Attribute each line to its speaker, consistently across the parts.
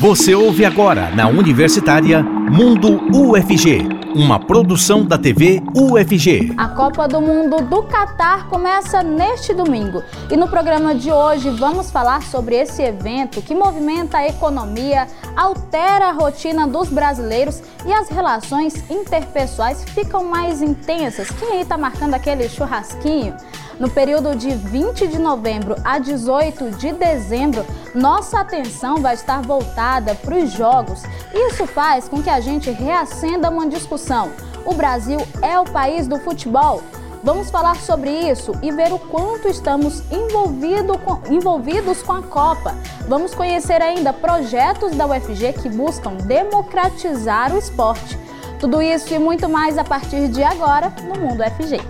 Speaker 1: Você ouve agora na Universitária Mundo UFG, uma produção da TV UFG.
Speaker 2: A Copa do Mundo do Catar começa neste domingo e no programa de hoje vamos falar sobre esse evento que movimenta a economia, altera a rotina dos brasileiros e as relações interpessoais ficam mais intensas. Quem aí está marcando aquele churrasquinho? No período de 20 de novembro a 18 de dezembro, nossa atenção vai estar voltada para os jogos. Isso faz com que a gente reacenda uma discussão. O Brasil é o país do futebol? Vamos falar sobre isso e ver o quanto estamos envolvido com, envolvidos com a Copa. Vamos conhecer ainda projetos da UFG que buscam democratizar o esporte. Tudo isso e muito mais a partir de agora no Mundo UFG.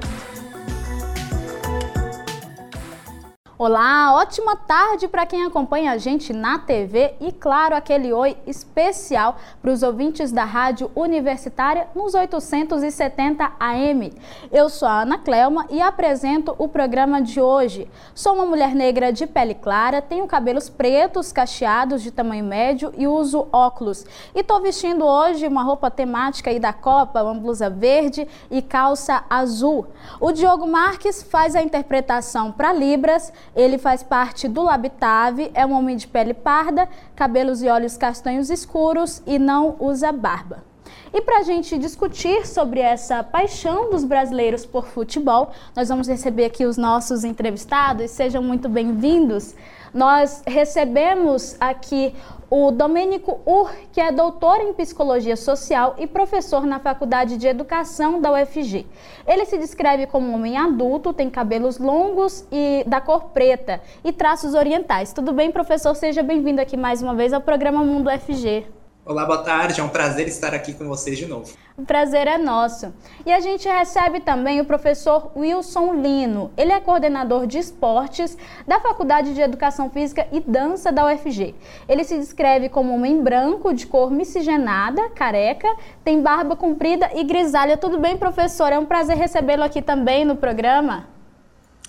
Speaker 2: Olá, ótima tarde para quem acompanha a gente na TV e, claro, aquele oi especial para os ouvintes da Rádio Universitária nos 870 AM. Eu sou a Ana Clelma e apresento o programa de hoje. Sou uma mulher negra de pele clara, tenho cabelos pretos, cacheados de tamanho médio e uso óculos. E estou vestindo hoje uma roupa temática aí da Copa, uma blusa verde e calça azul. O Diogo Marques faz a interpretação para Libras ele faz parte do Labitave, é um homem de pele parda, cabelos e olhos castanhos escuros e não usa barba. E para a gente discutir sobre essa paixão dos brasileiros por futebol, nós vamos receber aqui os nossos entrevistados. Sejam muito bem-vindos. Nós recebemos aqui o Domênico Ur, que é doutor em psicologia social e professor na Faculdade de Educação da UFG. Ele se descreve como um homem adulto, tem cabelos longos e da cor preta e traços orientais. Tudo bem, professor? Seja bem-vindo aqui mais uma vez ao programa Mundo UFG.
Speaker 3: Olá, boa tarde. É um prazer estar aqui com vocês de novo.
Speaker 2: O prazer é nosso. E a gente recebe também o professor Wilson Lino. Ele é coordenador de esportes da Faculdade de Educação Física e Dança da UFG. Ele se descreve como homem branco, de cor miscigenada, careca, tem barba comprida e grisalha. Tudo bem, professor? É um prazer recebê-lo aqui também no programa.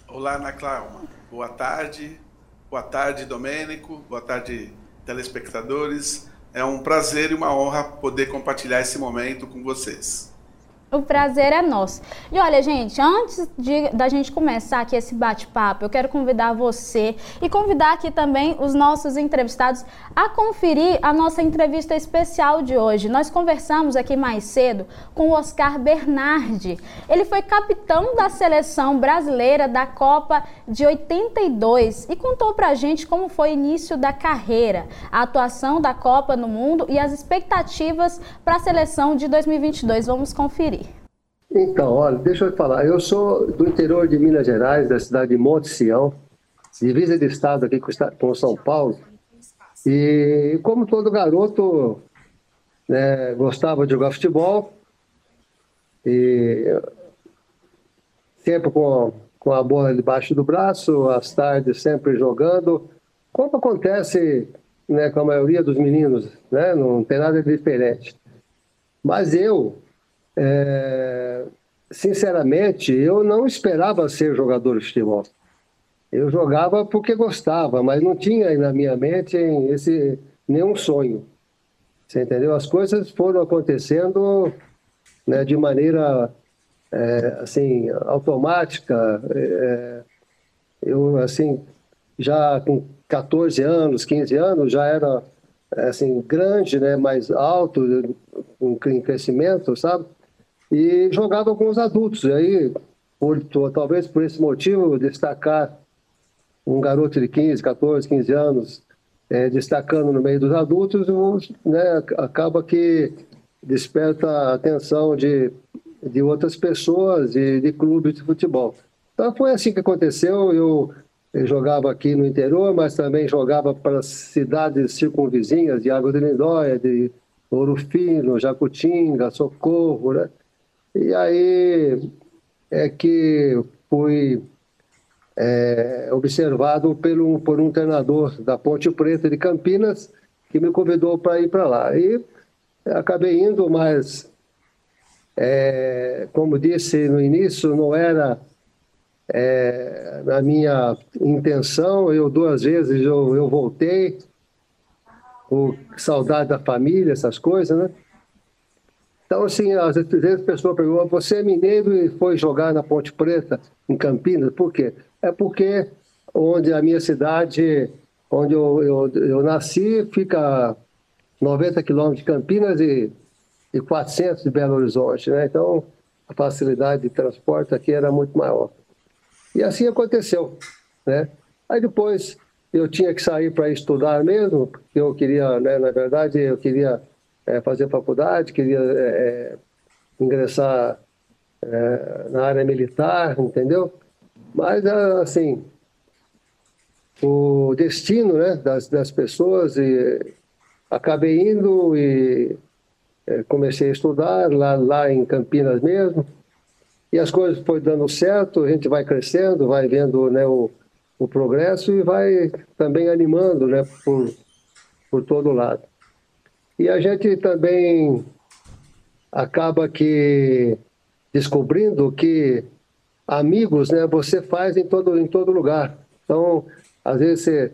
Speaker 4: Olá, Ana Cláudia. Boa tarde. Boa tarde, Domênico. Boa tarde, telespectadores. É um prazer e uma honra poder compartilhar esse momento com vocês.
Speaker 2: O prazer é nosso. E olha, gente, antes de, da gente começar aqui esse bate-papo, eu quero convidar você e convidar aqui também os nossos entrevistados a conferir a nossa entrevista especial de hoje. Nós conversamos aqui mais cedo com o Oscar Bernardi. Ele foi capitão da seleção brasileira da Copa de 82 e contou pra gente como foi o início da carreira, a atuação da Copa no mundo e as expectativas para a seleção de 2022. Vamos conferir.
Speaker 5: Então, olha, deixa eu falar. Eu sou do interior de Minas Gerais, da cidade de Monte Sião, divisa de estado aqui com São Paulo. E como todo garoto, né, gostava de jogar futebol e sempre com, com a bola debaixo do braço, às tardes sempre jogando. Como acontece né, com a maioria dos meninos, né, não tem nada de diferente. Mas eu, é, sinceramente, eu não esperava ser jogador de futebol. Eu jogava porque gostava, mas não tinha na minha mente esse nenhum sonho. Você entendeu? As coisas foram acontecendo né, de maneira é, assim automática. É, eu assim já com 14 anos, 15 anos já era assim grande, né, mais alto, em crescimento, sabe? E jogava com os adultos. E aí, por, talvez por esse motivo, destacar um garoto de 15, 14, 15 anos, é, destacando no meio dos adultos, né, acaba que desperta a atenção de, de outras pessoas e de, clubes de futebol. Então foi assim que aconteceu. Eu, eu jogava aqui no interior, mas também jogava para cidades circunvizinhas de Água de Lindóia, de Ouro Fino, Jacutinga, Socorro, né? E aí é que fui é, observado pelo, por um treinador da Ponte Preta de Campinas que me convidou para ir para lá. E acabei indo, mas, é, como disse no início, não era é, na minha intenção. Eu duas vezes eu, eu voltei o saudade da família, essas coisas, né? Então, assim, às vezes a pessoa pergunta, você é mineiro e foi jogar na Ponte Preta, em Campinas, por quê? É porque onde a minha cidade, onde eu, eu, eu nasci, fica 90 quilômetros de Campinas e, e 400 de Belo Horizonte, né? Então, a facilidade de transporte aqui era muito maior. E assim aconteceu, né? Aí depois eu tinha que sair para estudar mesmo, porque eu queria, né, na verdade, eu queria é, fazer faculdade, queria é, é, ingressar é, na área militar, entendeu? Mas, assim, o destino né, das, das pessoas, e acabei indo e é, comecei a estudar lá, lá em Campinas mesmo, e as coisas foram dando certo, a gente vai crescendo, vai vendo né, o, o progresso e vai também animando né, por, por todo lado. E a gente também acaba que descobrindo que amigos, né, você faz em todo, em todo lugar. Então, às vezes você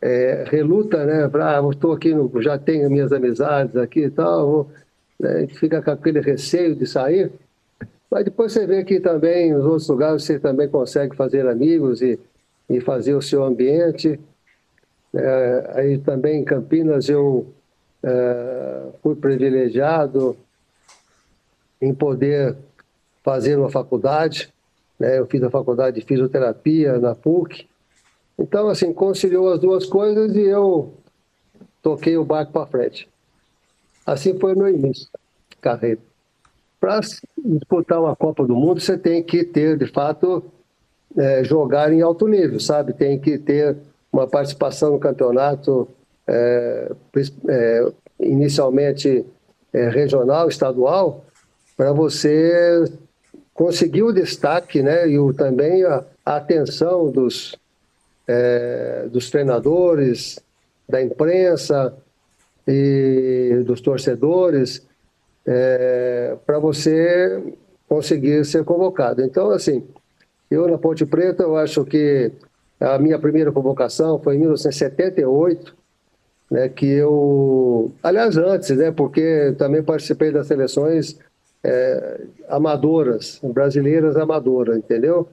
Speaker 5: é, reluta, né, para, ah, estou aqui, no, já tenho minhas amizades aqui e tal, vou, né, fica com aquele receio de sair, mas depois você vê que também nos outros lugares você também consegue fazer amigos e, e fazer o seu ambiente. É, aí também em Campinas eu é, fui privilegiado em poder fazer uma faculdade. Né? Eu fiz a faculdade de fisioterapia na PUC. Então, assim, conciliou as duas coisas e eu toquei o barco para frente. Assim foi o meu início de carreira. Para disputar uma Copa do Mundo, você tem que ter, de fato, é, jogar em alto nível, sabe? Tem que ter uma participação no campeonato é, é, inicialmente é, regional, estadual, para você conseguir o destaque né, e o, também a, a atenção dos, é, dos treinadores, da imprensa e dos torcedores, é, para você conseguir ser convocado. Então, assim, eu na Ponte Preta, eu acho que a minha primeira convocação foi em 1978, né, que eu, aliás, antes, né, porque também participei das seleções é, amadoras, brasileiras amadoras, entendeu?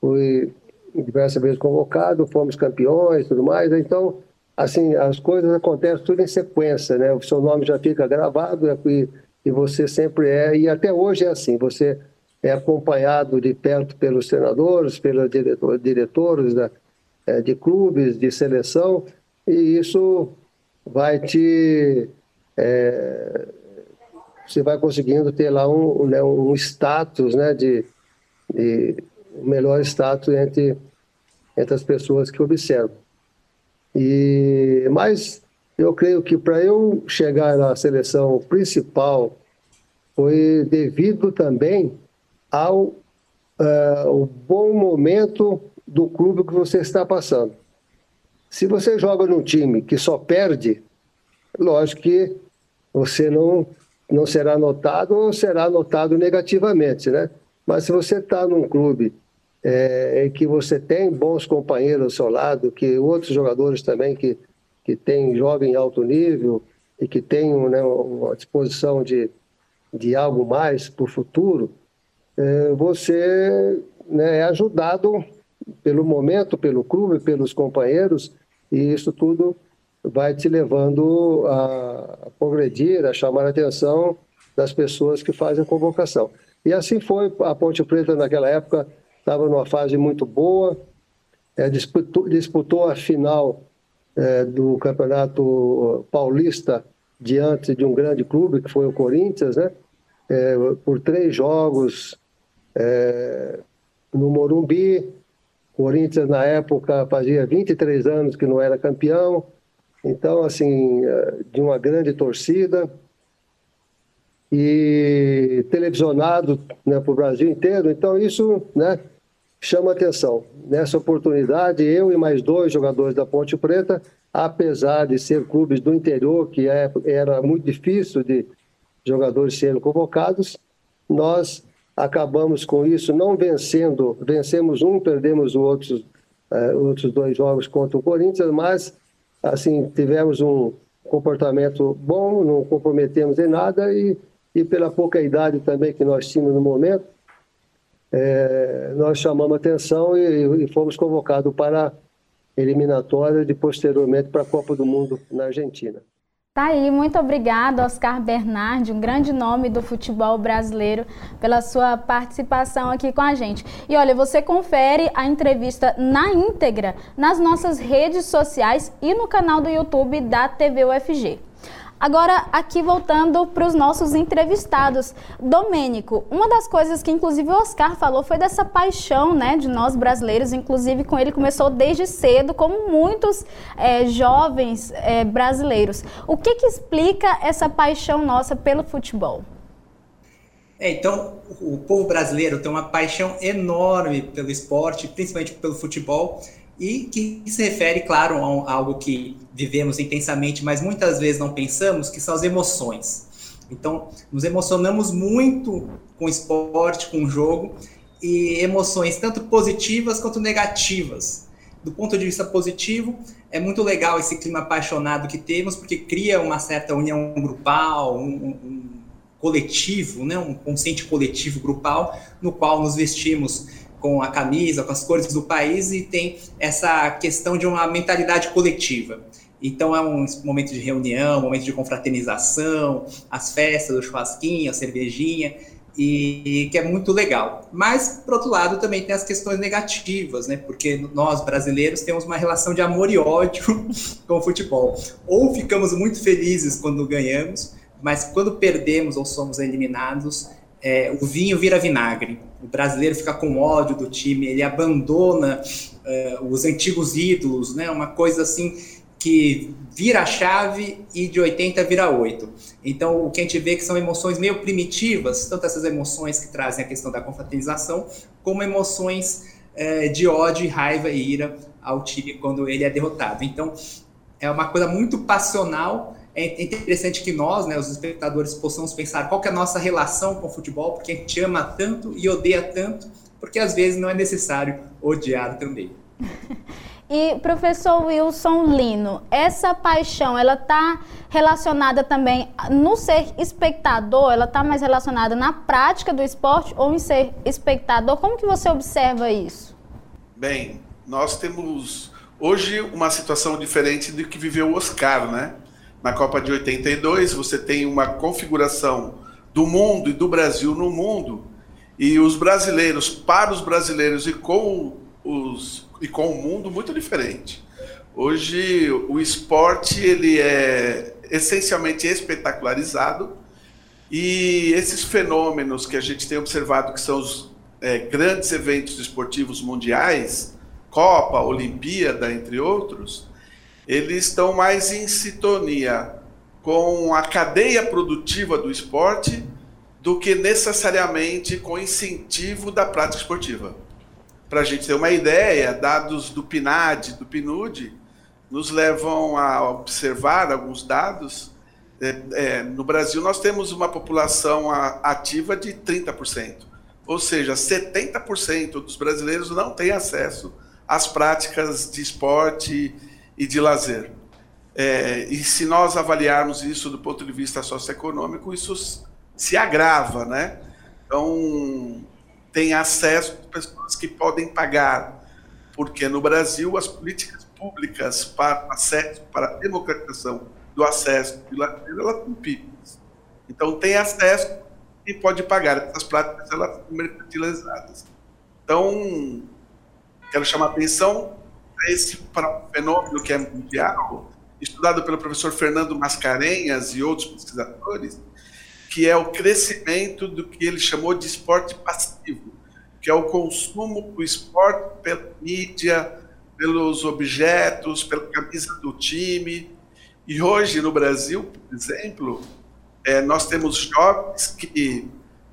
Speaker 5: Fui diversas vezes convocado, fomos campeões, tudo mais. Então, assim, as coisas acontecem tudo em sequência, né? O seu nome já fica gravado e, e você sempre é, e até hoje é assim. Você é acompanhado de perto pelos treinadores, pelos diretores da, é, de clubes, de seleção, e isso vai te. É, você vai conseguindo ter lá um, né, um status, né, de, de melhor status entre, entre as pessoas que observam. E, mas eu creio que para eu chegar na seleção principal foi devido também ao uh, o bom momento do clube que você está passando. Se você joga num time que só perde, lógico que você não, não será notado ou será notado negativamente, né? Mas se você está num clube é, em que você tem bons companheiros ao seu lado, que outros jogadores também que, que têm jogam em alto nível e que têm né, uma disposição de, de algo mais para o futuro, é, você né, é ajudado pelo momento, pelo clube, pelos companheiros e isso tudo vai te levando a, progredir, a chamar a atenção das pessoas que fazem convocação. E assim foi, a Ponte Preta naquela época estava numa fase muito boa, é, disputou, disputou, a final é, do Campeonato Paulista diante de um grande clube, que foi o Corinthians, né? É, por três jogos no Morumbi, Corinthians, na época, fazia 23 anos que não era campeão. Então, assim, eh, de uma grande torcida. E televisionado né, para o Brasil inteiro. Então, isso né, chama atenção. Nessa oportunidade, eu e mais dois jogadores da Ponte Preta, apesar de ser clubes do interior, que é, era muito difícil de jogadores serem convocados, nós acabamos com isso não vencendo, vencemos um, perdemos os outros, uh, outros dois jogos contra o Corinthians, mas assim, tivemos um comportamento bom, não comprometemos em nada e, e pela pouca idade também que nós tínhamos no momento, é, nós chamamos atenção e, e fomos convocados para eliminatória de posteriormente para a Copa do Mundo na Argentina.
Speaker 2: Tá aí, muito obrigada, Oscar Bernardi, um grande nome do futebol brasileiro, pela sua participação aqui com a gente. E olha, você confere a entrevista na íntegra nas nossas redes sociais e no canal do YouTube da TV UFG. Agora, aqui voltando para os nossos entrevistados. Domênico, uma das coisas que inclusive o Oscar falou foi dessa paixão né, de nós brasileiros, inclusive com ele começou desde cedo, como muitos é, jovens é, brasileiros. O que, que explica essa paixão nossa pelo futebol?
Speaker 3: É, então, o povo brasileiro tem uma paixão enorme pelo esporte, principalmente pelo futebol e que se refere, claro, a algo que vivemos intensamente, mas muitas vezes não pensamos, que são as emoções. Então, nos emocionamos muito com esporte, com jogo, e emoções tanto positivas quanto negativas. Do ponto de vista positivo, é muito legal esse clima apaixonado que temos, porque cria uma certa união grupal, um, um coletivo, né, um consciente coletivo grupal, no qual nos vestimos com a camisa, com as cores do país e tem essa questão de uma mentalidade coletiva. Então é um momento de reunião, momento de confraternização, as festas, o churrasquinho, a cervejinha, e que é muito legal. Mas, por outro lado, também tem as questões negativas, né? Porque nós, brasileiros, temos uma relação de amor e ódio com o futebol. Ou ficamos muito felizes quando ganhamos, mas quando perdemos ou somos eliminados, é, o vinho vira vinagre. O brasileiro fica com ódio do time, ele abandona é, os antigos ídolos, né? Uma coisa assim que vira a chave e de 80 vira 8. Então, o que a gente vê é que são emoções meio primitivas, tanto essas emoções que trazem a questão da confraternização, como emoções é, de ódio, raiva e ira ao time quando ele é derrotado. Então, é uma coisa muito passional é interessante que nós, né, os espectadores, possamos pensar qual é a nossa relação com o futebol, porque a gente ama tanto e odeia tanto, porque às vezes não é necessário odiar também.
Speaker 2: E professor Wilson Lino, essa paixão, ela está relacionada também no ser espectador? Ela está mais relacionada na prática do esporte ou em ser espectador? Como que você observa isso?
Speaker 4: Bem, nós temos hoje uma situação diferente do que viveu o Oscar, né? Na Copa de 82, você tem uma configuração do mundo e do Brasil no mundo, e os brasileiros, para os brasileiros e com, os, e com o mundo, muito diferente. Hoje, o esporte ele é essencialmente espetacularizado, e esses fenômenos que a gente tem observado, que são os é, grandes eventos esportivos mundiais, Copa, Olimpíada, entre outros, eles estão mais em sintonia com a cadeia produtiva do esporte do que necessariamente com incentivo da prática esportiva. Para a gente ter uma ideia, dados do PNAD, do PNUD, nos levam a observar alguns dados. É, é, no Brasil, nós temos uma população ativa de 30%, ou seja, 70% dos brasileiros não têm acesso às práticas de esporte e de lazer. É, e se nós avaliarmos isso do ponto de vista socioeconômico, isso se agrava, né? Então, tem acesso a pessoas que podem pagar, porque no Brasil as políticas públicas para acesso, para a democratização do acesso de lazer, elas são. Então, tem acesso e pode pagar. Essas práticas elas são mercantilizadas. Então, quero chamar a atenção esse fenômeno que é mundial, estudado pelo professor Fernando Mascarenhas e outros pesquisadores, que é o crescimento do que ele chamou de esporte passivo, que é o consumo do esporte pela mídia, pelos objetos, pela camisa do time. E hoje no Brasil, por exemplo, é, nós temos jovens que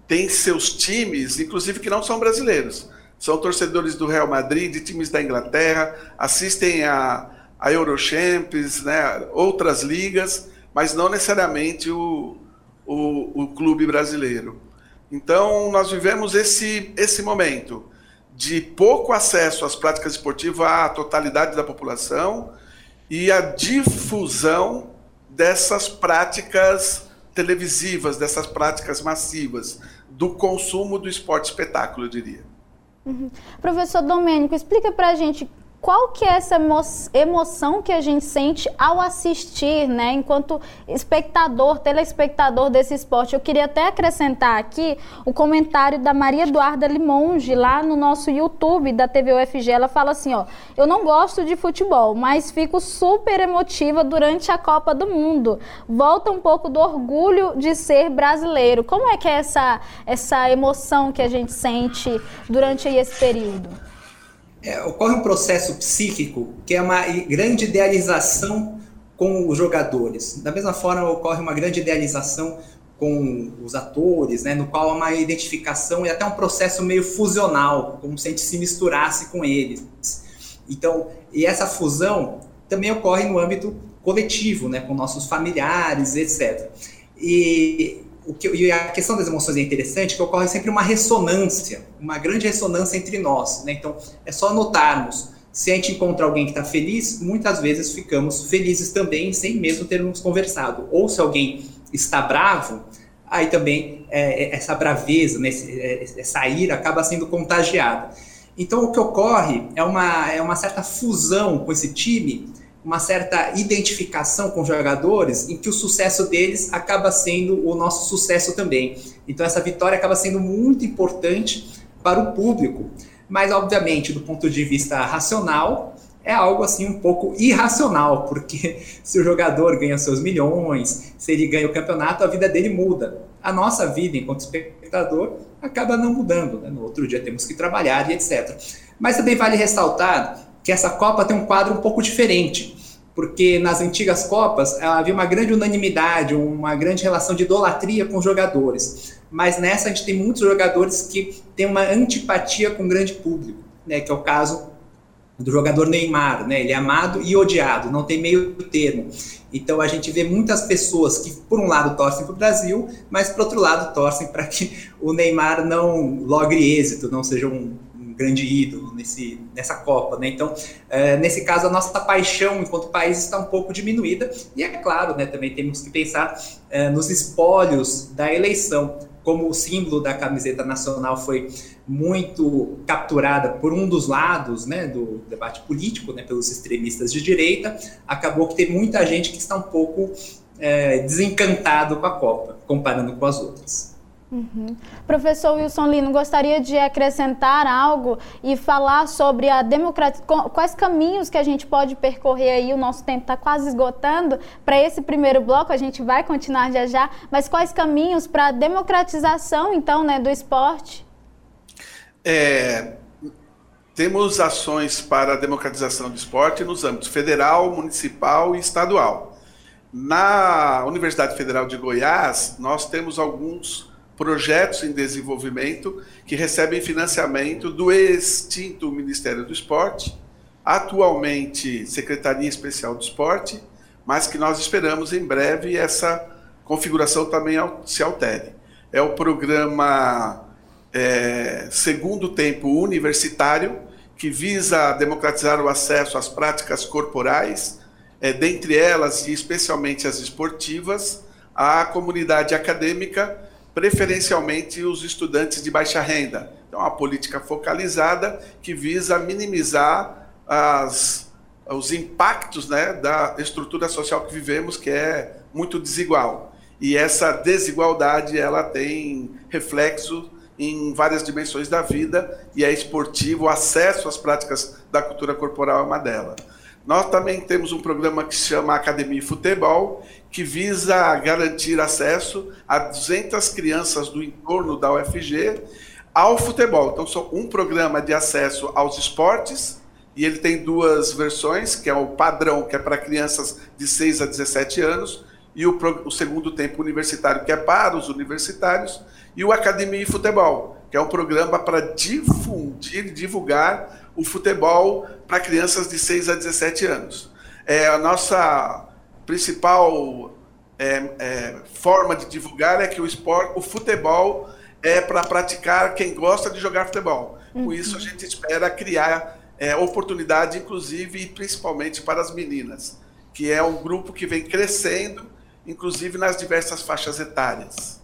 Speaker 4: têm seus times, inclusive que não são brasileiros, são torcedores do Real Madrid, de times da Inglaterra, assistem a, a Eurochampions, né, outras ligas, mas não necessariamente o, o, o clube brasileiro. Então, nós vivemos esse, esse momento de pouco acesso às práticas esportivas à totalidade da população e a difusão dessas práticas televisivas, dessas práticas massivas, do consumo do esporte espetáculo, eu diria.
Speaker 2: Uhum. Professor Domênico, explica para a gente qual que é essa emoção que a gente sente ao assistir, né, enquanto espectador, telespectador desse esporte. Eu queria até acrescentar aqui o comentário da Maria Eduarda Limonge lá no nosso YouTube da TV UFG. Ela fala assim, ó: "Eu não gosto de futebol, mas fico super emotiva durante a Copa do Mundo. Volta um pouco do orgulho de ser brasileiro. Como é que é essa essa emoção que a gente sente durante esse período?"
Speaker 3: É, ocorre um processo psíquico que é uma grande idealização com os jogadores. Da mesma forma, ocorre uma grande idealização com os atores, né, no qual há uma identificação e até um processo meio fusional, como se a gente se misturasse com eles. Então, e essa fusão também ocorre no âmbito coletivo, né, com nossos familiares, etc. E o que, e a questão das emoções é interessante, que ocorre sempre uma ressonância, uma grande ressonância entre nós. Né? Então, é só notarmos. Se a gente encontra alguém que está feliz, muitas vezes ficamos felizes também, sem mesmo termos conversado. Ou se alguém está bravo, aí também é, é essa braveza, né, é, essa ira acaba sendo contagiada. Então, o que ocorre é uma, é uma certa fusão com esse time uma certa identificação com jogadores, em que o sucesso deles acaba sendo o nosso sucesso também. Então essa vitória acaba sendo muito importante para o público, mas obviamente do ponto de vista racional é algo assim um pouco irracional, porque se o jogador ganha seus milhões, se ele ganha o campeonato, a vida dele muda. A nossa vida enquanto espectador acaba não mudando. Né? No outro dia temos que trabalhar e etc. Mas também vale ressaltar que essa Copa tem um quadro um pouco diferente porque nas antigas Copas havia uma grande unanimidade, uma grande relação de idolatria com os jogadores. Mas nessa a gente tem muitos jogadores que têm uma antipatia com o grande público, né, que é o caso do jogador Neymar, né? Ele é amado e odiado, não tem meio termo. Então a gente vê muitas pessoas que, por um lado, torcem para o Brasil, mas, por outro lado, torcem para que o Neymar não logre êxito, não seja um, grande ídolo nesse, nessa Copa, né? Então, é, nesse caso, a nossa paixão enquanto país está um pouco diminuída e é claro, né? Também temos que pensar é, nos espólios da eleição, como o símbolo da camiseta nacional foi muito capturada por um dos lados, né, do debate político, né, pelos extremistas de direita, acabou que tem muita gente que está um pouco é, desencantado com a Copa, comparando com as outras.
Speaker 2: Uhum. Professor Wilson Lino, gostaria de acrescentar algo e falar sobre a democratização, quais caminhos que a gente pode percorrer aí, o nosso tempo está quase esgotando, para esse primeiro bloco, a gente vai continuar já já, mas quais caminhos para a democratização, então, né, do esporte?
Speaker 4: É, temos ações para a democratização do esporte nos âmbitos federal, municipal e estadual. Na Universidade Federal de Goiás, nós temos alguns projetos em desenvolvimento que recebem financiamento do extinto Ministério do Esporte, atualmente Secretaria Especial do Esporte, mas que nós esperamos em breve essa configuração também se altere. É o programa é, Segundo Tempo Universitário, que visa democratizar o acesso às práticas corporais, é, dentre elas e especialmente as esportivas, à comunidade acadêmica preferencialmente os estudantes de baixa renda. Então, uma política focalizada que visa minimizar as, os impactos né, da estrutura social que vivemos, que é muito desigual. E essa desigualdade ela tem reflexo em várias dimensões da vida e é esportivo, o acesso às práticas da cultura corporal é uma delas. Nós também temos um programa que se chama Academia Futebol, que visa garantir acesso a 200 crianças do entorno da UFG ao futebol. Então, são um programa de acesso aos esportes, e ele tem duas versões, que é o padrão, que é para crianças de 6 a 17 anos, e o, o segundo tempo universitário, que é para os universitários, e o Academia e Futebol, que é um programa para difundir, divulgar o futebol para crianças de 6 a 17 anos. É, a nossa principal é, é, forma de divulgar é que o esporte, o futebol é para praticar quem gosta de jogar futebol. Com uhum. isso, a gente espera criar é, oportunidade, inclusive e principalmente para as meninas, que é um grupo que vem crescendo, inclusive nas diversas faixas etárias.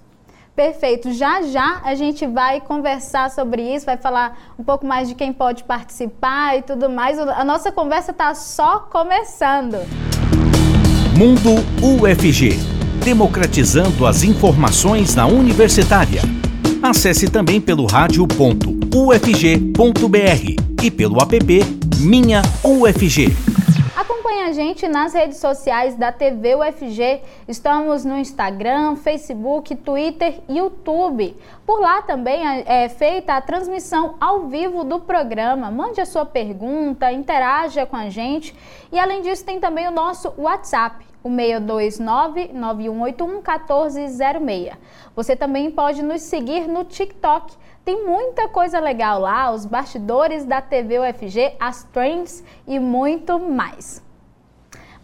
Speaker 2: Perfeito. Já já a gente vai conversar sobre isso, vai falar um pouco mais de quem pode participar e tudo mais. A nossa conversa está só começando.
Speaker 1: Mundo UFG democratizando as informações na universitária. Acesse também pelo rádio.ufg.br e pelo app Minha UFG.
Speaker 2: Acompanhe a gente nas redes sociais da TV UFG. Estamos no Instagram, Facebook, Twitter e YouTube. Por lá também é feita a transmissão ao vivo do programa. Mande a sua pergunta, interaja com a gente. E além disso, tem também o nosso WhatsApp, o 629-9181-1406. Você também pode nos seguir no TikTok. Tem muita coisa legal lá, os bastidores da TV UFG, as trends e muito mais.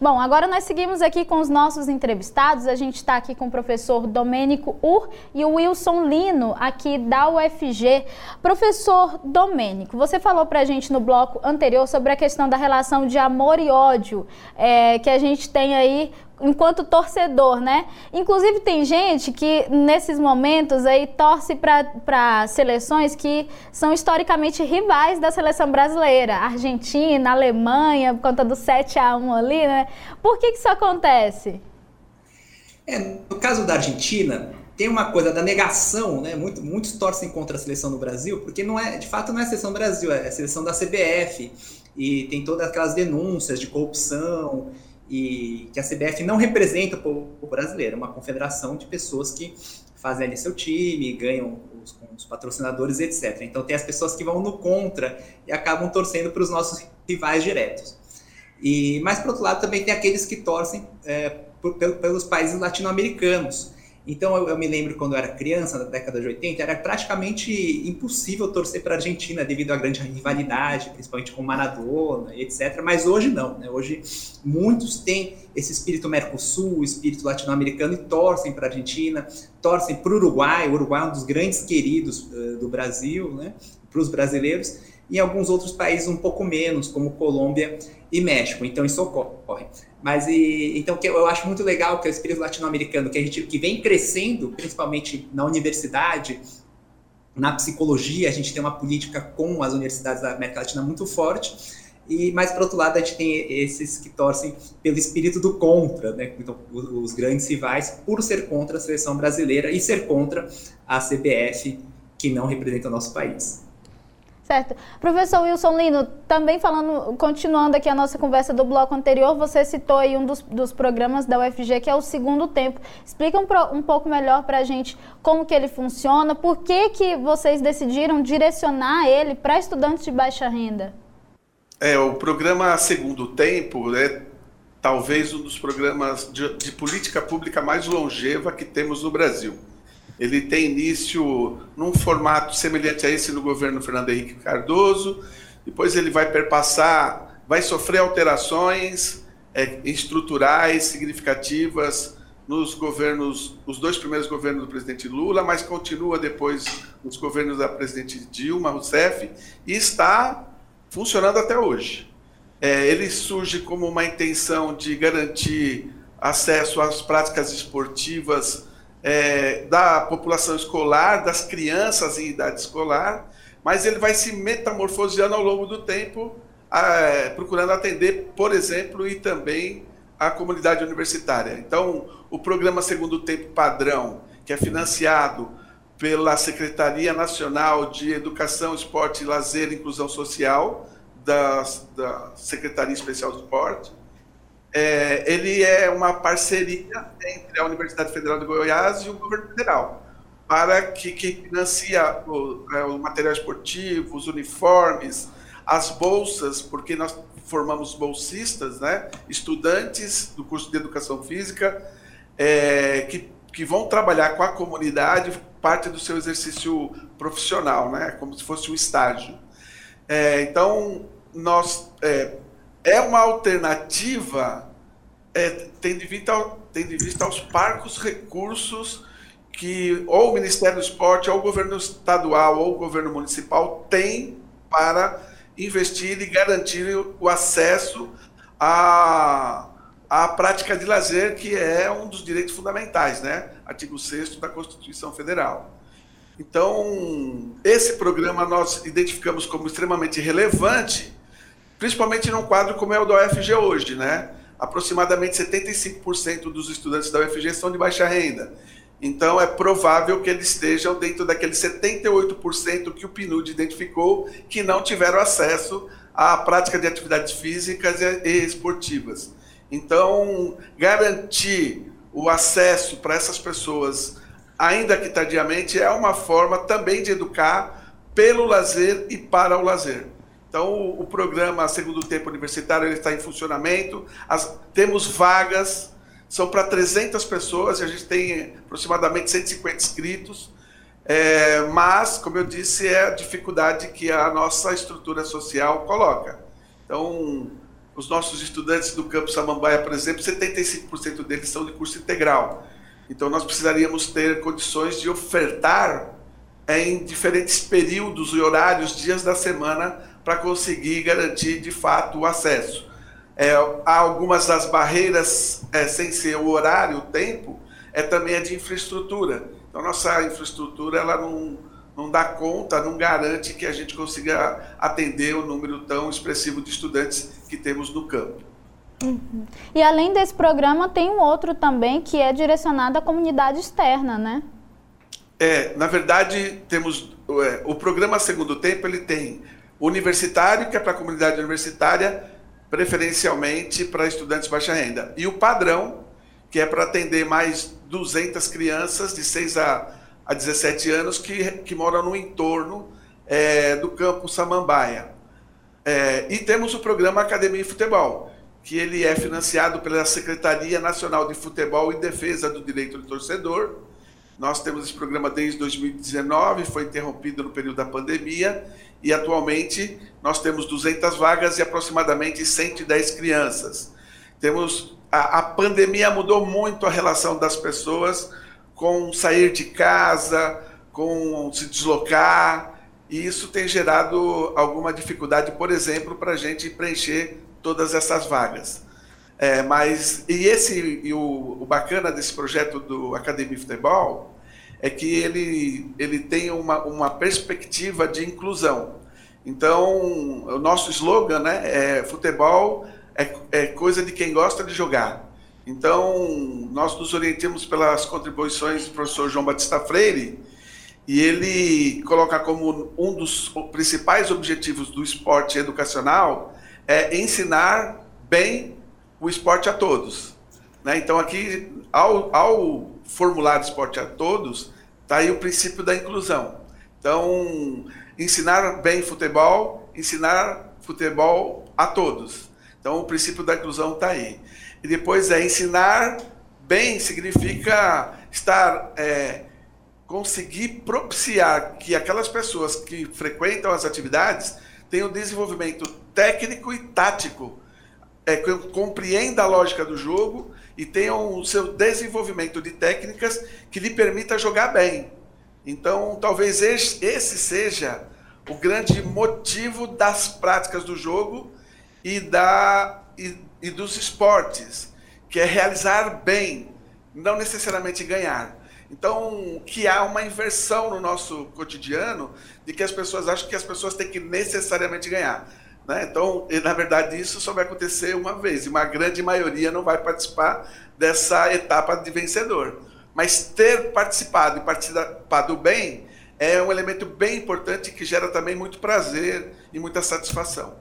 Speaker 2: Bom, agora nós seguimos aqui com os nossos entrevistados. A gente está aqui com o professor Domênico Ur e o Wilson Lino, aqui da UFG. Professor Domênico, você falou para a gente no bloco anterior sobre a questão da relação de amor e ódio é, que a gente tem aí enquanto torcedor, né? Inclusive tem gente que nesses momentos aí torce para seleções que são historicamente rivais da seleção brasileira, Argentina, Alemanha, por conta do 7 a 1 ali, né? Por que, que isso acontece?
Speaker 3: É, no caso da Argentina, tem uma coisa da negação, né? Muito, muitos torcem contra a seleção do Brasil, porque não é, de fato não é a seleção do Brasil, é a seleção da CBF e tem todas aquelas denúncias de corrupção e que a CBF não representa o povo brasileiro, é uma confederação de pessoas que fazem ali seu time, ganham os, os patrocinadores, etc. Então tem as pessoas que vão no contra e acabam torcendo para os nossos rivais diretos. E, mas, por outro lado, também tem aqueles que torcem é, por, pelos países latino-americanos. Então eu, eu, me lembro quando eu era criança, na década de 80, era praticamente impossível torcer para a Argentina devido à grande rivalidade, principalmente com Maradona, etc. Mas hoje não, né? Hoje muitos têm esse espírito Mercosul, espírito latino-americano e torcem para a Argentina, torcem para o Uruguai. O Uruguai é um dos grandes queridos uh, do Brasil, né? Para os brasileiros e alguns outros países um pouco menos, como Colômbia e México. Então isso ocorre. Mas e, então que eu acho muito legal que o espírito latino-americano que a gente que vem crescendo, principalmente na universidade, na psicologia, a gente tem uma política com as universidades da América Latina muito forte. E mas por outro lado, a gente tem esses que torcem pelo espírito do contra, né? Então, os grandes rivais por ser contra a seleção brasileira e ser contra a CBF que não representa o nosso país.
Speaker 2: Certo. Professor Wilson Lino, também falando, continuando aqui a nossa conversa do bloco anterior, você citou aí um dos, dos programas da UFG, que é o Segundo Tempo. Explica um, um pouco melhor para a gente como que ele funciona, por que, que vocês decidiram direcionar ele para estudantes de baixa renda?
Speaker 4: É, o programa Segundo Tempo é talvez um dos programas de, de política pública mais longeva que temos no Brasil ele tem início num formato semelhante a esse no governo Fernando Henrique Cardoso, depois ele vai perpassar, vai sofrer alterações é, estruturais significativas nos governos, os dois primeiros governos do presidente Lula, mas continua depois nos governos da presidente Dilma Rousseff e está funcionando até hoje. É, ele surge como uma intenção de garantir acesso às práticas esportivas é, da população escolar, das crianças em idade escolar, mas ele vai se metamorfoseando ao longo do tempo, procurando atender, por exemplo, e também a comunidade universitária. Então, o programa Segundo Tempo Padrão, que é financiado pela Secretaria Nacional de Educação, Esporte, Lazer e Inclusão Social, da, da Secretaria Especial do Esporte, é, ele é uma parceria entre a Universidade Federal de Goiás e o governo federal, para que, que financia o, é, o material esportivo, os uniformes, as bolsas, porque nós formamos bolsistas, né, estudantes do curso de Educação Física, é, que, que vão trabalhar com a comunidade parte do seu exercício profissional, né, como se fosse um estágio. É, então, nós é, é uma alternativa é, tendo, em vista, tendo em vista aos parcos recursos que ou o Ministério do Esporte, ou o governo estadual, ou o governo municipal tem para investir e garantir o acesso à, à prática de lazer, que é um dos direitos fundamentais, né? Artigo 6 da Constituição Federal. Então, esse programa nós identificamos como extremamente relevante, principalmente num quadro como é o da UFG hoje, né? Aproximadamente 75% dos estudantes da UFG são de baixa renda. Então, é provável que eles estejam dentro daqueles 78% que o PNUD identificou que não tiveram acesso à prática de atividades físicas e esportivas. Então, garantir o acesso para essas pessoas, ainda que tardiamente, é uma forma também de educar pelo lazer e para o lazer. Então, o, o programa Segundo Tempo Universitário ele está em funcionamento, As, temos vagas são para 300 pessoas, e a gente tem aproximadamente 150 inscritos. É, mas, como eu disse, é a dificuldade que a nossa estrutura social coloca. Então, os nossos estudantes do Campus Samambaia, por exemplo, 75% deles são de curso integral. Então, nós precisaríamos ter condições de ofertar em diferentes períodos e horários, dias da semana, para conseguir garantir de fato o acesso. É, há algumas das barreiras, é, sem ser o horário, o tempo, é também a de infraestrutura. Então, nossa infraestrutura ela não, não dá conta, não garante que a gente consiga atender o número tão expressivo de estudantes que temos no campo.
Speaker 2: Uhum. E além desse programa, tem um outro também que é direcionado à comunidade externa, né?
Speaker 4: É, na verdade, temos é, o programa Segundo Tempo, ele tem universitário, que é para a comunidade universitária, preferencialmente para estudantes de baixa renda. E o padrão, que é para atender mais 200 crianças de 6 a, a 17 anos que, que moram no entorno é, do campo Samambaia. É, e temos o programa Academia de Futebol, que ele é financiado pela Secretaria Nacional de Futebol e Defesa do Direito do Torcedor. Nós temos esse programa desde 2019, foi interrompido no período da pandemia, e atualmente nós temos 200 vagas e aproximadamente 110 crianças. Temos a, a pandemia mudou muito a relação das pessoas com sair de casa, com se deslocar, e isso tem gerado alguma dificuldade, por exemplo, para a gente preencher todas essas vagas. É, mas e esse e o, o, bacana desse projeto do Academia Futebol é que ele, ele tem uma, uma perspectiva de inclusão. Então, o nosso slogan né, é futebol é, é coisa de quem gosta de jogar. Então, nós nos orientamos pelas contribuições do professor João Batista Freire, e ele coloca como um dos principais objetivos do esporte educacional é ensinar bem o esporte a todos. Né? Então, aqui, ao, ao formular esporte a todos, está aí o princípio da inclusão. Então, ensinar bem futebol, ensinar futebol a todos. Então, o princípio da inclusão está aí. E depois é ensinar bem significa estar é, conseguir propiciar que aquelas pessoas que frequentam as atividades tenham desenvolvimento técnico e tático, é, compreenda a lógica do jogo e tenham o seu desenvolvimento de técnicas que lhe permita jogar bem. Então, talvez esse seja o grande motivo das práticas do jogo e, da, e, e dos esportes, que é realizar bem, não necessariamente ganhar. Então, que há uma inversão no nosso cotidiano de que as pessoas acham que as pessoas têm que necessariamente ganhar. Né? Então, na verdade, isso só vai acontecer uma vez, e uma grande maioria não vai participar dessa etapa de vencedor. Mas ter participado e participado bem é um elemento bem importante que gera também muito prazer e muita satisfação.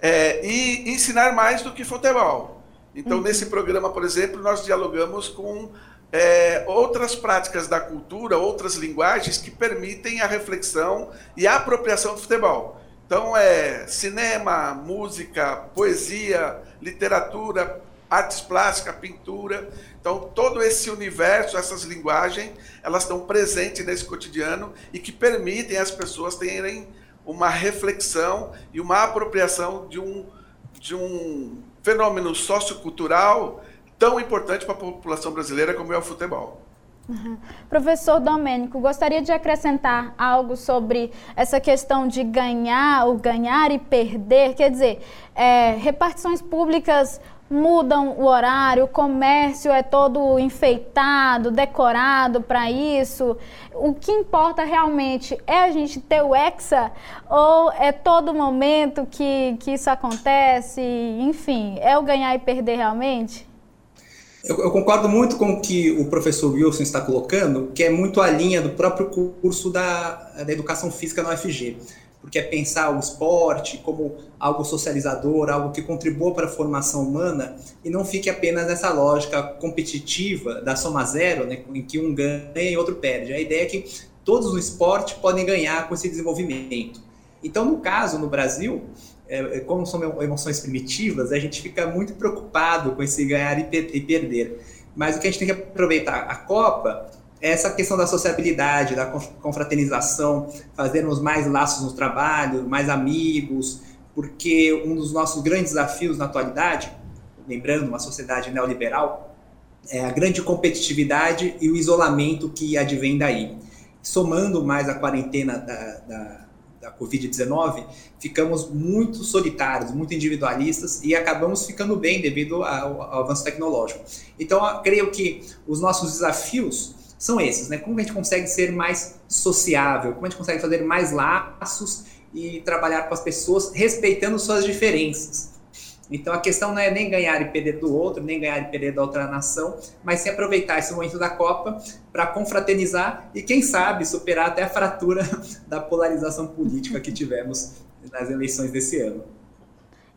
Speaker 4: É, e ensinar mais do que futebol. Então, uhum. nesse programa, por exemplo, nós dialogamos com é, outras práticas da cultura, outras linguagens que permitem a reflexão e a apropriação do futebol. Então, é cinema, música, poesia, literatura, artes plásticas, pintura. Então, todo esse universo, essas linguagens, elas estão presentes nesse cotidiano e que permitem as pessoas terem uma reflexão e uma apropriação de um, de um fenômeno sociocultural tão importante para a população brasileira como é o futebol.
Speaker 2: Uhum. Professor Domênico, gostaria de acrescentar algo sobre essa questão de ganhar, o ganhar e perder. Quer dizer, é, repartições públicas mudam o horário, o comércio é todo enfeitado, decorado para isso. O que importa realmente é a gente ter o Hexa ou é todo momento que, que isso acontece? Enfim, é o ganhar e perder realmente?
Speaker 3: Eu, eu, concordo muito com o que o professor Wilson está colocando, que é muito a linha do próprio curso da, da educação física na UFG, porque é pensar o esporte como algo socializador, algo que contribua para a formação humana e não fique apenas nessa lógica competitiva da soma zero, né, em que um ganha e outro perde. A ideia é que todos no esporte podem ganhar com esse desenvolvimento. Então, no caso, no Brasil, é, é, como são emoções primitivas, a gente fica muito preocupado com esse ganhar e, per e perder. Mas o que a gente tem que aproveitar a Copa é essa questão da sociabilidade, da confraternização, fazermos mais laços no trabalho, mais amigos, porque um dos nossos grandes desafios na atualidade, lembrando uma sociedade neoliberal, é a grande competitividade e o isolamento que advém daí. Somando mais a quarentena da, da da Covid-19, ficamos muito solitários, muito individualistas e acabamos ficando bem devido ao, ao avanço tecnológico. Então, creio que os nossos desafios são esses, né? Como a gente consegue ser mais sociável, como a gente consegue fazer mais laços e trabalhar com as pessoas respeitando suas diferenças. Então a questão não é nem ganhar e perder do outro, nem ganhar e perder da outra nação, mas sim aproveitar esse momento da Copa para confraternizar e, quem sabe, superar até a fratura da polarização política que tivemos nas eleições desse ano.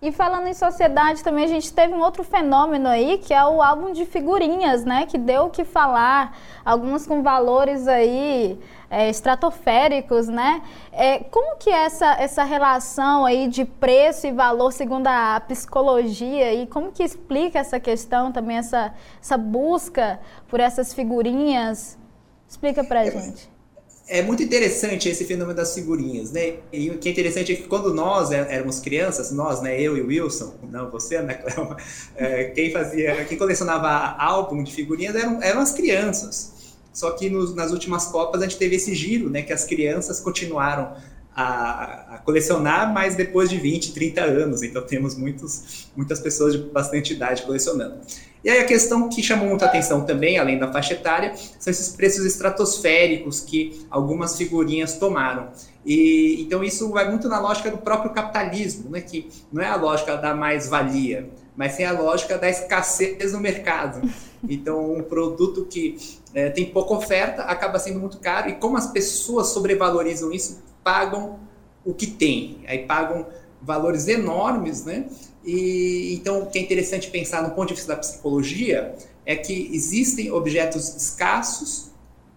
Speaker 2: E falando em sociedade, também a gente teve um outro fenômeno aí, que é o álbum de figurinhas, né? Que deu o que falar, algumas com valores aí é, estratosféricos, né? É, como que é essa, essa relação aí de preço e valor segundo a psicologia e como que explica essa questão também, essa, essa busca por essas figurinhas? Explica pra gente
Speaker 3: é muito interessante esse fenômeno das figurinhas, né? E o que é interessante é que quando nós é, éramos crianças, nós, né, eu e o Wilson, não você, né, Cléo, é, quem fazia, quem colecionava álbum de figurinhas eram, eram as crianças. Só que nos, nas últimas Copas a gente teve esse giro, né, que as crianças continuaram a, a, colecionar, mas depois de 20, 30 anos. Então temos muitos, muitas pessoas de bastante idade colecionando. E aí a questão que chamou muita atenção também, além da faixa etária, são esses preços estratosféricos que algumas figurinhas tomaram. E, então isso vai muito na lógica do próprio capitalismo, né? que não é a lógica da mais-valia, mas sim a lógica da escassez no mercado. Então, um produto que é, tem pouca oferta acaba sendo muito caro, e como as pessoas sobrevalorizam isso, pagam o que tem, aí pagam valores enormes, né? E então o que é interessante pensar no ponto de vista da psicologia é que existem objetos escassos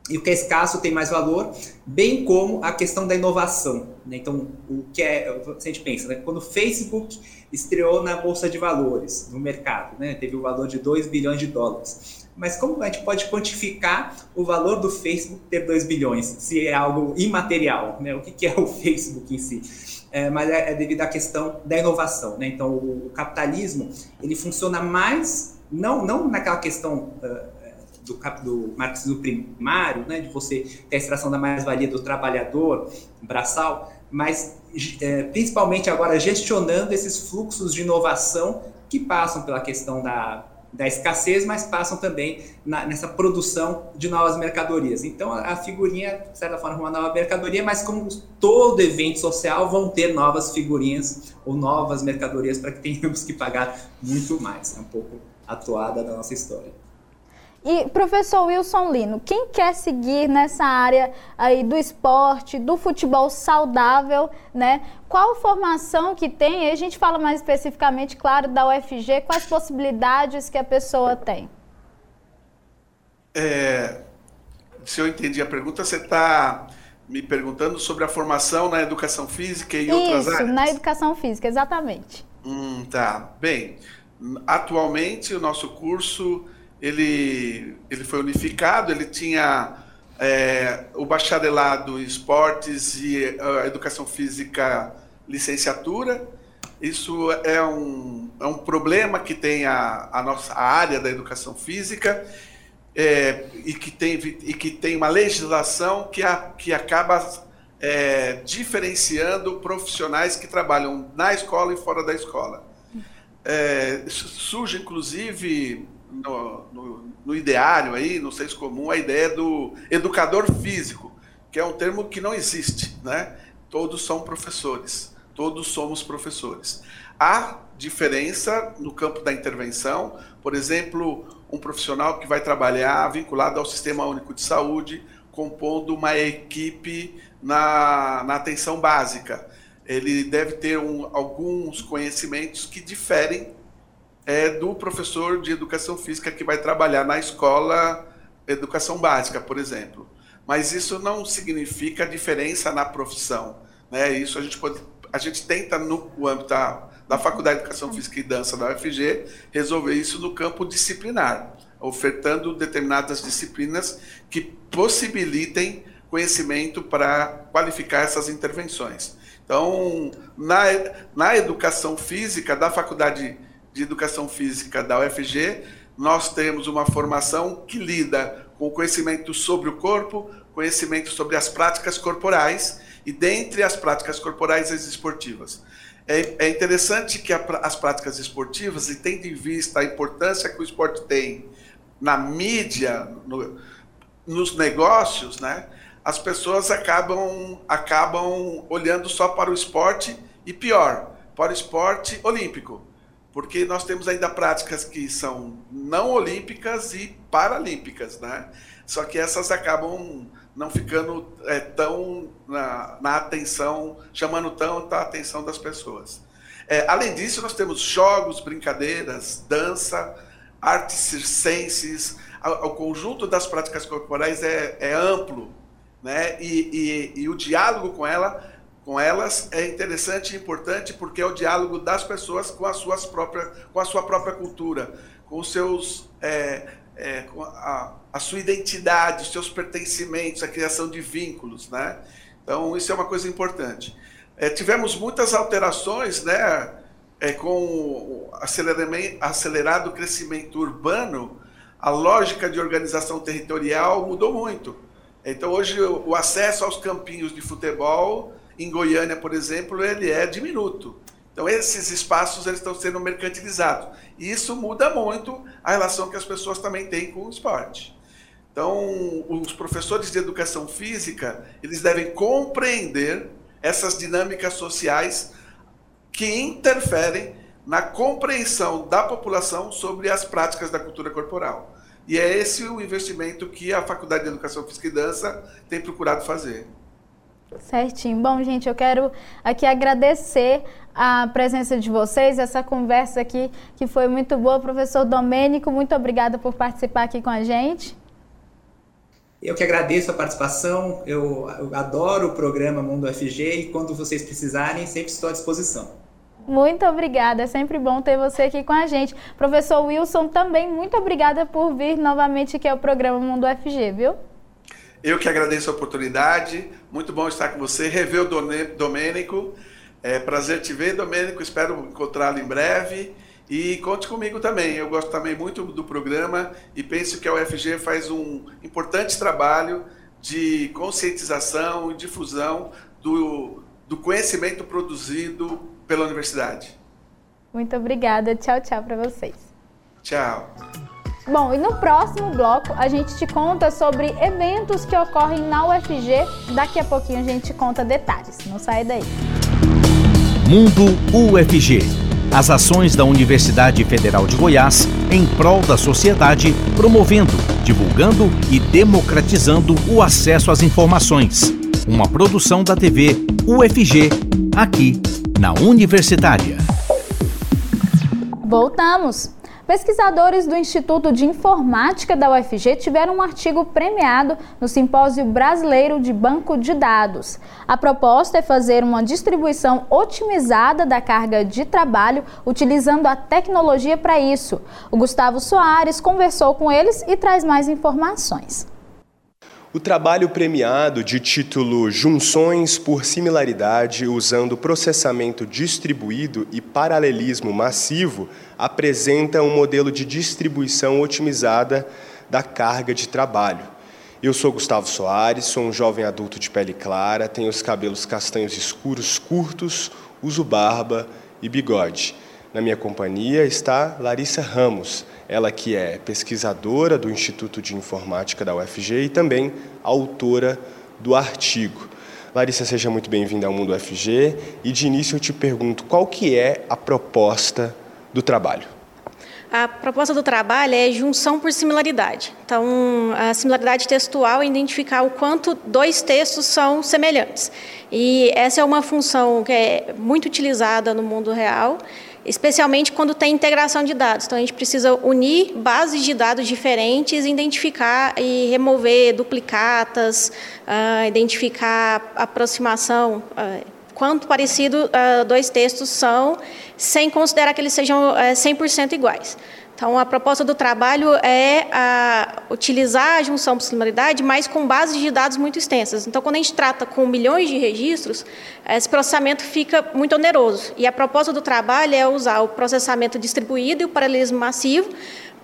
Speaker 3: e o que é escasso tem mais valor, bem como a questão da inovação. Né? Então, o que é, a gente pensa, né? quando o Facebook estreou na bolsa de valores, no mercado, né? teve o um valor de 2 bilhões de dólares. Mas como a gente pode quantificar o valor do Facebook ter 2 bilhões, se é algo imaterial? Né? O que é o Facebook em si? É, mas é, é, devido à questão da inovação. Né? Então, o, o, capitalismo ele funciona mais, não, não naquela questão uh, do, do marxismo primário, né? de você ter a extração da mais-valia do trabalhador braçal, mas é, principalmente agora gestionando esses fluxos de inovação que passam pela questão da da escassez, mas passam também na, nessa produção de novas mercadorias. Então, a, a figurinha, de certa forma, uma nova mercadoria, mas como todo evento social, vão ter novas figurinhas ou novas mercadorias para que tenhamos que pagar muito mais. É um pouco atuada da nossa história.
Speaker 2: E professor Wilson Lino, quem quer seguir nessa área aí do esporte, do futebol saudável, né? Qual formação que tem? E a gente fala mais especificamente, claro, da UFG, quais possibilidades que a pessoa tem?
Speaker 4: É, se eu entendi a pergunta, você está me perguntando sobre a formação na educação física e
Speaker 2: Isso,
Speaker 4: outras áreas?
Speaker 2: Isso, na educação física, exatamente.
Speaker 4: Hum, tá. Bem, atualmente o nosso curso ele, ele foi unificado, ele tinha é, o bacharelado em esportes e a educação física licenciatura. Isso é um, é um problema que tem a, a nossa área da educação física. é, e, que tem, e que tem uma legislação que, a, que acaba é, diferenciando profissionais que trabalham na escola e fora da escola. É, surge, inclusive, no, no, no, ideário aí, no senso comum, a ideia do educador físico, que é um termo que não existe, né? Todos são professores, todos somos professores. Há diferença no campo da intervenção, por exemplo, um profissional que vai trabalhar vinculado ao Sistema Único de Saúde, compondo uma equipe na, na atenção básica. Ele deve ter um, alguns conhecimentos que diferem é, do professor de educação física que vai trabalhar na escola educação básica, por exemplo. Mas isso não significa diferença na profissão. Né? Isso a gente, pode, a gente tenta, no âmbito da, da Faculdade de Educação Física e Dança da UFG, resolver isso no campo disciplinar, ofertando determinadas disciplinas que possibilitem conhecimento para qualificar essas intervenções. Então, na, na educação física, da Faculdade de Educação Física da UFG, nós temos uma formação que lida com conhecimento sobre o corpo, conhecimento sobre as práticas corporais e dentre as práticas corporais as esportivas. É, é interessante que as práticas esportivas, e tendo em vista a importância que o esporte tem na mídia, no, nos negócios, né, as pessoas acabam, acabam olhando só para o esporte e pior, para o esporte olímpico. Porque nós temos ainda práticas que são não olímpicas e paralímpicas, né? Só que essas acabam não ficando é, tão na, na, atenção, chamando tanto a atenção das pessoas. É, além disso, nós temos jogos, brincadeiras, dança, artes circenses, o conjunto das práticas corporais é, é amplo né? E, e, e, o diálogo com ela, com elas é interessante e importante porque é o diálogo das pessoas com as suas próprias, com a sua própria cultura, com os seus, é, é, com a, a, sua identidade, os seus pertencimentos, a criação de vínculos, né? Então isso é uma coisa importante. É, tivemos muitas alterações, né? É, com o acelerado crescimento urbano, a lógica de organização territorial mudou muito. Então hoje o acesso aos campinhos de futebol em Goiânia, por exemplo, ele é diminuto. Então esses espaços eles estão sendo mercantilizados. E isso muda muito a relação que as pessoas também têm com o esporte. Então, os professores de educação física, eles devem compreender essas dinâmicas sociais que interferem na compreensão da população sobre as práticas da cultura corporal. E é esse o investimento que a Faculdade de Educação Física e Dança tem procurado fazer.
Speaker 2: Certinho. Bom, gente, eu quero aqui agradecer a presença de vocês, essa conversa aqui que foi muito boa. Professor Domênico, muito obrigada por participar aqui com a gente.
Speaker 3: Eu que agradeço a participação, eu, eu adoro o programa Mundo FG e quando vocês precisarem, sempre estou à disposição.
Speaker 2: Muito obrigada, é sempre bom ter você aqui com a gente. Professor Wilson, também muito obrigada por vir novamente aqui ao programa Mundo FG, viu?
Speaker 4: Eu que agradeço a oportunidade, muito bom estar com você, rever o Domênico, é prazer te ver, Domênico, espero encontrá-lo em breve. E conte comigo também, eu gosto também muito do programa e penso que a UFG faz um importante trabalho de conscientização e difusão do, do conhecimento produzido pela universidade.
Speaker 2: Muito obrigada. Tchau, tchau para vocês.
Speaker 4: Tchau.
Speaker 2: Bom, e no próximo bloco a gente te conta sobre eventos que ocorrem na UFG. Daqui a pouquinho a gente conta detalhes. Não sai daí.
Speaker 1: Mundo UFG. As ações da Universidade Federal de Goiás em prol da sociedade, promovendo, divulgando e democratizando o acesso às informações. Uma produção da TV UFG, aqui na Universitária.
Speaker 2: Voltamos! Pesquisadores do Instituto de Informática da UFG tiveram um artigo premiado no Simpósio Brasileiro de Banco de Dados. A proposta é fazer uma distribuição otimizada da carga de trabalho utilizando a tecnologia para isso. O Gustavo Soares conversou com eles e traz mais informações.
Speaker 6: O trabalho premiado, de título Junções por Similaridade usando processamento distribuído e paralelismo massivo, apresenta um modelo de distribuição otimizada da carga de trabalho. Eu sou Gustavo Soares, sou um jovem adulto de pele clara, tenho os cabelos castanhos escuros curtos, uso barba e bigode. Na minha companhia está Larissa Ramos, ela que é pesquisadora do Instituto de Informática da UFG e também autora do artigo. Larissa, seja muito bem-vinda ao Mundo UFG e de início eu te pergunto qual que é a proposta do trabalho.
Speaker 7: A proposta do trabalho é junção por similaridade. Então, a similaridade textual é identificar o quanto dois textos são semelhantes. E essa é uma função que é muito utilizada no mundo real especialmente quando tem integração de dados. Então, a gente precisa unir bases de dados diferentes, identificar e remover duplicatas, uh, identificar aproximação, uh, quanto parecido uh, dois textos são, sem considerar que eles sejam uh, 100% iguais. Então, a proposta do trabalho é a, utilizar a junção por similaridade, mas com bases de dados muito extensas. Então, quando a gente trata com milhões de registros, esse processamento fica muito oneroso. E a proposta do trabalho é usar o processamento distribuído e o paralelismo massivo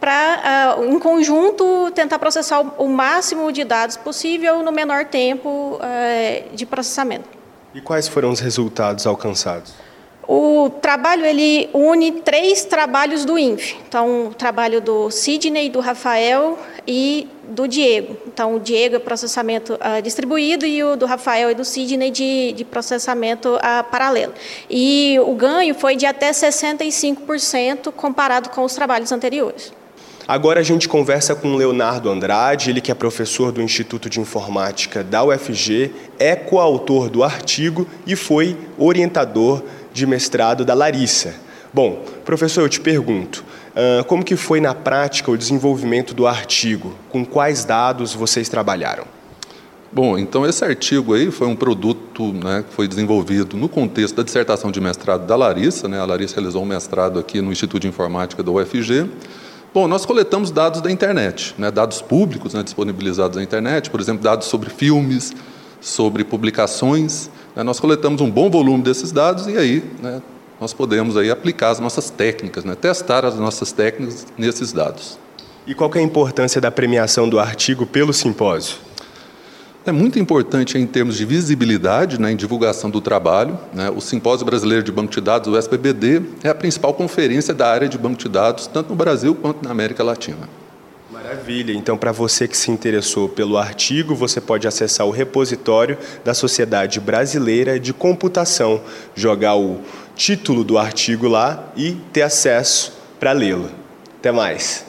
Speaker 7: para, uh, em conjunto, tentar processar o, máximo de dados possível no menor tempo uh, de processamento.
Speaker 6: E quais foram os resultados alcançados?
Speaker 7: O trabalho ele une três trabalhos do INF. Então, o trabalho do Sidney, do Rafael e do Diego. Então, o Diego é processamento uh, distribuído e o do Rafael e do Sidney de, de processamento uh, paralelo. E o ganho foi de até 65% comparado com os trabalhos anteriores.
Speaker 6: Agora a gente conversa com Leonardo Andrade, ele que é professor do Instituto de Informática da UFG, é coautor do artigo e foi orientador de mestrado da Larissa. Bom, professor, eu te pergunto, como que foi na prática o desenvolvimento do artigo? Com quais dados vocês trabalharam?
Speaker 8: Bom, então esse artigo aí foi um produto né, que foi desenvolvido no contexto da dissertação de mestrado da Larissa. Né? A Larissa realizou um mestrado aqui no Instituto de Informática da UFG. Bom, nós coletamos dados da internet, né, dados públicos né, disponibilizados na internet, por exemplo, dados sobre filmes, sobre publicações. Né? Nós coletamos um bom volume desses dados e aí né, nós podemos aí aplicar as nossas técnicas, né? testar as nossas técnicas nesses dados.
Speaker 6: E qual é a importância da premiação do artigo pelo simpósio?
Speaker 8: É muito importante em termos de visibilidade, né, em divulgação do trabalho. Né, o Simpósio Brasileiro de Banco de Dados, o SBBD, é a principal conferência da área de banco de dados, tanto no Brasil quanto na América Latina.
Speaker 6: Maravilha. Então, para você que se interessou pelo artigo, você pode acessar o repositório da Sociedade Brasileira de Computação, jogar o título do artigo lá e ter acesso para lê-lo. Até mais.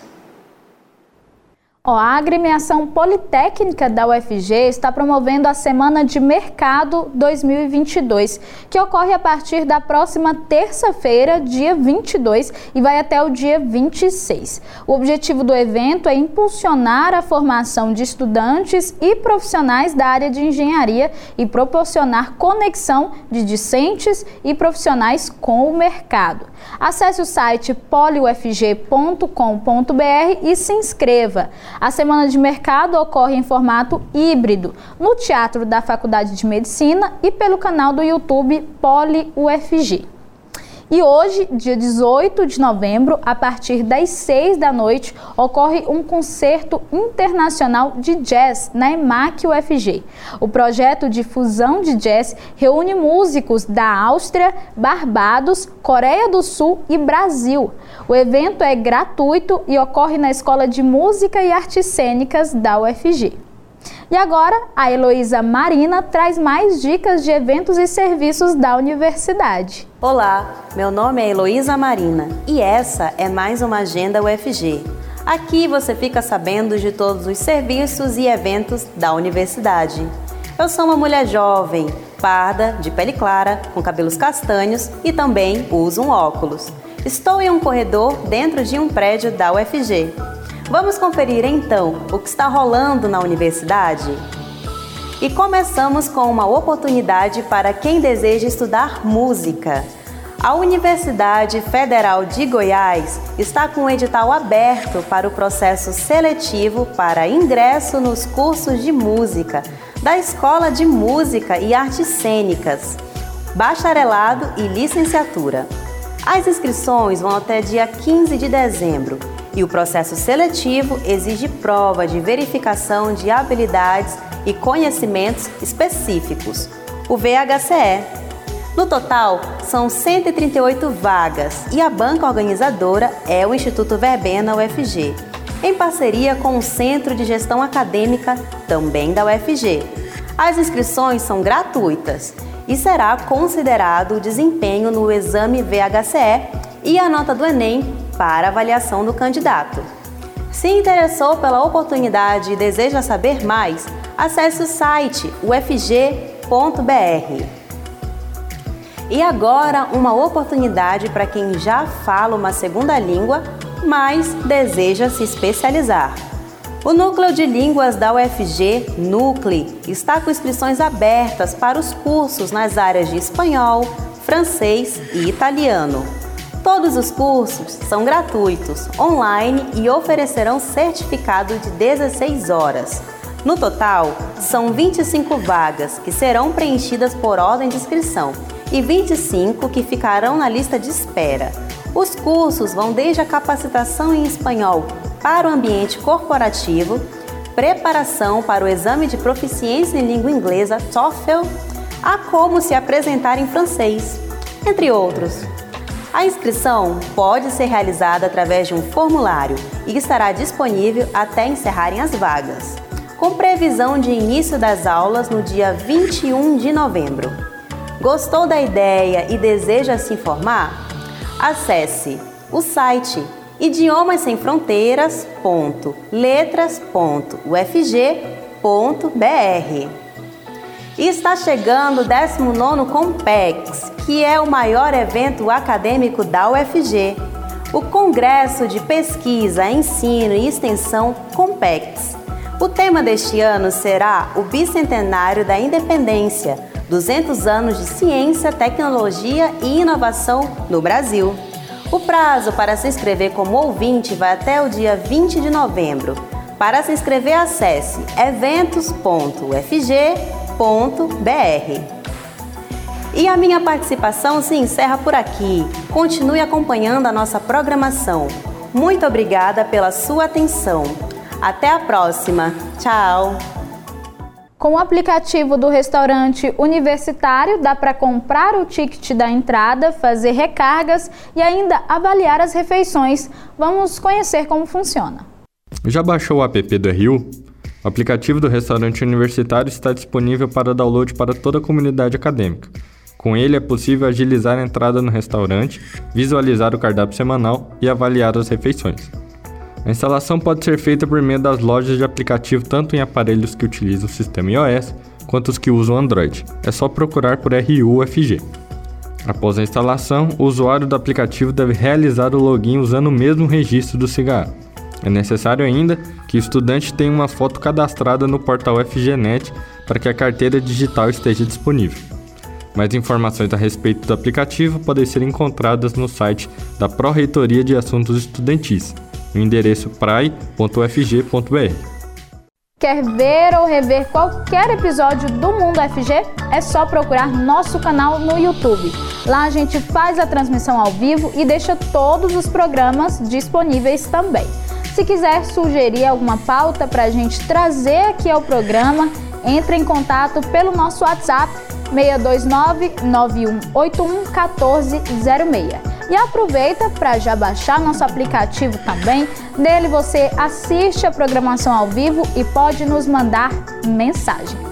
Speaker 2: A agremiação Politécnica da UFG está promovendo a Semana de Mercado 2022, que ocorre a partir da próxima terça-feira, dia 22, e vai até o dia 26. O objetivo do evento é impulsionar a formação de estudantes e profissionais da área de engenharia e proporcionar conexão de discentes e profissionais com o mercado. Acesse o site poliufg.com.br e se inscreva. A semana de mercado ocorre em formato híbrido, no Teatro da Faculdade de Medicina e pelo canal do YouTube Poli UFG. E hoje, dia 18 de novembro, a partir das 6 da noite, ocorre um concerto internacional de jazz na EMAC UFG. O projeto de fusão de jazz reúne músicos da Áustria, Barbados, Coreia do Sul e Brasil. O evento é gratuito e ocorre na Escola de Música e Artes Cênicas da UFG. E agora, a Heloísa Marina traz mais dicas de eventos e serviços da universidade.
Speaker 9: Olá, meu nome é Heloísa Marina e essa é mais uma Agenda UFG. Aqui você fica sabendo de todos os serviços e eventos da universidade. Eu sou uma mulher jovem, parda, de pele clara, com cabelos castanhos e também uso um óculos. Estou em um corredor dentro de um prédio da UFG. Vamos conferir então o que está rolando na universidade? E começamos com uma oportunidade para quem deseja estudar música. A Universidade Federal de Goiás está com o edital aberto para o processo seletivo para ingresso nos cursos de música da Escola de Música e Artes Cênicas, bacharelado e licenciatura. As inscrições vão até dia 15 de dezembro e o processo seletivo exige prova de verificação de habilidades e conhecimentos específicos, o VHCE. No total, são 138 vagas e a banca organizadora é o Instituto Verbena UFG, em parceria com o Centro de Gestão Acadêmica, também da UFG. As inscrições são gratuitas e será considerado o desempenho no exame VHCE e a nota do Enem para avaliação do candidato. Se interessou pela oportunidade e deseja saber mais, acesse o site ufg.br. E agora, uma oportunidade para quem já fala uma segunda língua, mas deseja se especializar. O Núcleo de Línguas da UFG, NUCLE, está com inscrições abertas para os cursos nas áreas de espanhol, francês e italiano. Todos os cursos são gratuitos, online e oferecerão certificado de 16 horas. No total, são 25 vagas que serão preenchidas por ordem de inscrição e 25 que ficarão na lista de espera. Os cursos vão desde a capacitação em espanhol para o ambiente corporativo, preparação para o exame de proficiência em língua inglesa TOEFL, a como se apresentar em francês, entre outros. A inscrição pode ser realizada através de um formulário e estará disponível até encerrarem as vagas, com previsão de início das aulas no dia 21 de novembro. Gostou da ideia e deseja se informar? Acesse o site idiomassemfronteiras.letras.ufg.br. E está chegando o 19º Compex, que é o maior evento acadêmico da UFG, o Congresso de Pesquisa, Ensino e Extensão Compex. O tema deste ano será o Bicentenário da Independência, 200 anos de ciência, tecnologia e inovação no Brasil. O prazo para se inscrever como ouvinte vai até o dia 20 de novembro. Para se inscrever, acesse eventos.ufg.com e a minha participação se encerra por aqui. Continue acompanhando a nossa programação. Muito obrigada pela sua atenção. Até a próxima. Tchau.
Speaker 2: Com o aplicativo do restaurante universitário, dá para comprar o ticket da entrada, fazer recargas e ainda avaliar as refeições. Vamos conhecer como funciona.
Speaker 10: Já baixou o app do Rio? O aplicativo do restaurante universitário está disponível para download para toda a comunidade acadêmica. Com ele é possível agilizar a entrada no restaurante, visualizar o cardápio semanal e avaliar as refeições. A instalação pode ser feita por meio das lojas de aplicativo tanto em aparelhos que utilizam o sistema iOS quanto os que usam Android. É só procurar por RUFG. Após a instalação, o usuário do aplicativo deve realizar o login usando o mesmo registro do cigarro. É necessário ainda que o estudante tenha uma foto cadastrada no portal FGNet para que a carteira digital esteja disponível. Mais informações a respeito do aplicativo podem ser encontradas no site da Pró-Reitoria de Assuntos Estudantis, no endereço prai.ufg.br.
Speaker 2: Quer ver ou rever qualquer episódio do Mundo FG? É só procurar nosso canal no YouTube. Lá a gente faz a transmissão ao vivo e deixa todos os programas disponíveis também. Se quiser sugerir alguma pauta para a gente trazer aqui ao programa, entre em contato pelo nosso WhatsApp 629 9181 1406. E aproveita para já baixar nosso aplicativo também. Nele você assiste a programação ao vivo e pode nos mandar mensagem.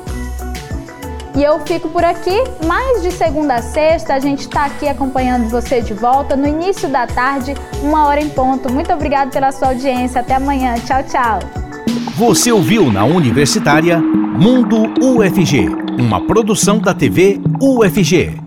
Speaker 2: E eu fico por aqui, mais de segunda a sexta, a gente está aqui acompanhando você de volta no início da tarde, uma hora em ponto. Muito obrigada pela sua audiência. Até amanhã. Tchau, tchau.
Speaker 1: Você ouviu na Universitária Mundo UFG, uma produção da TV UFG.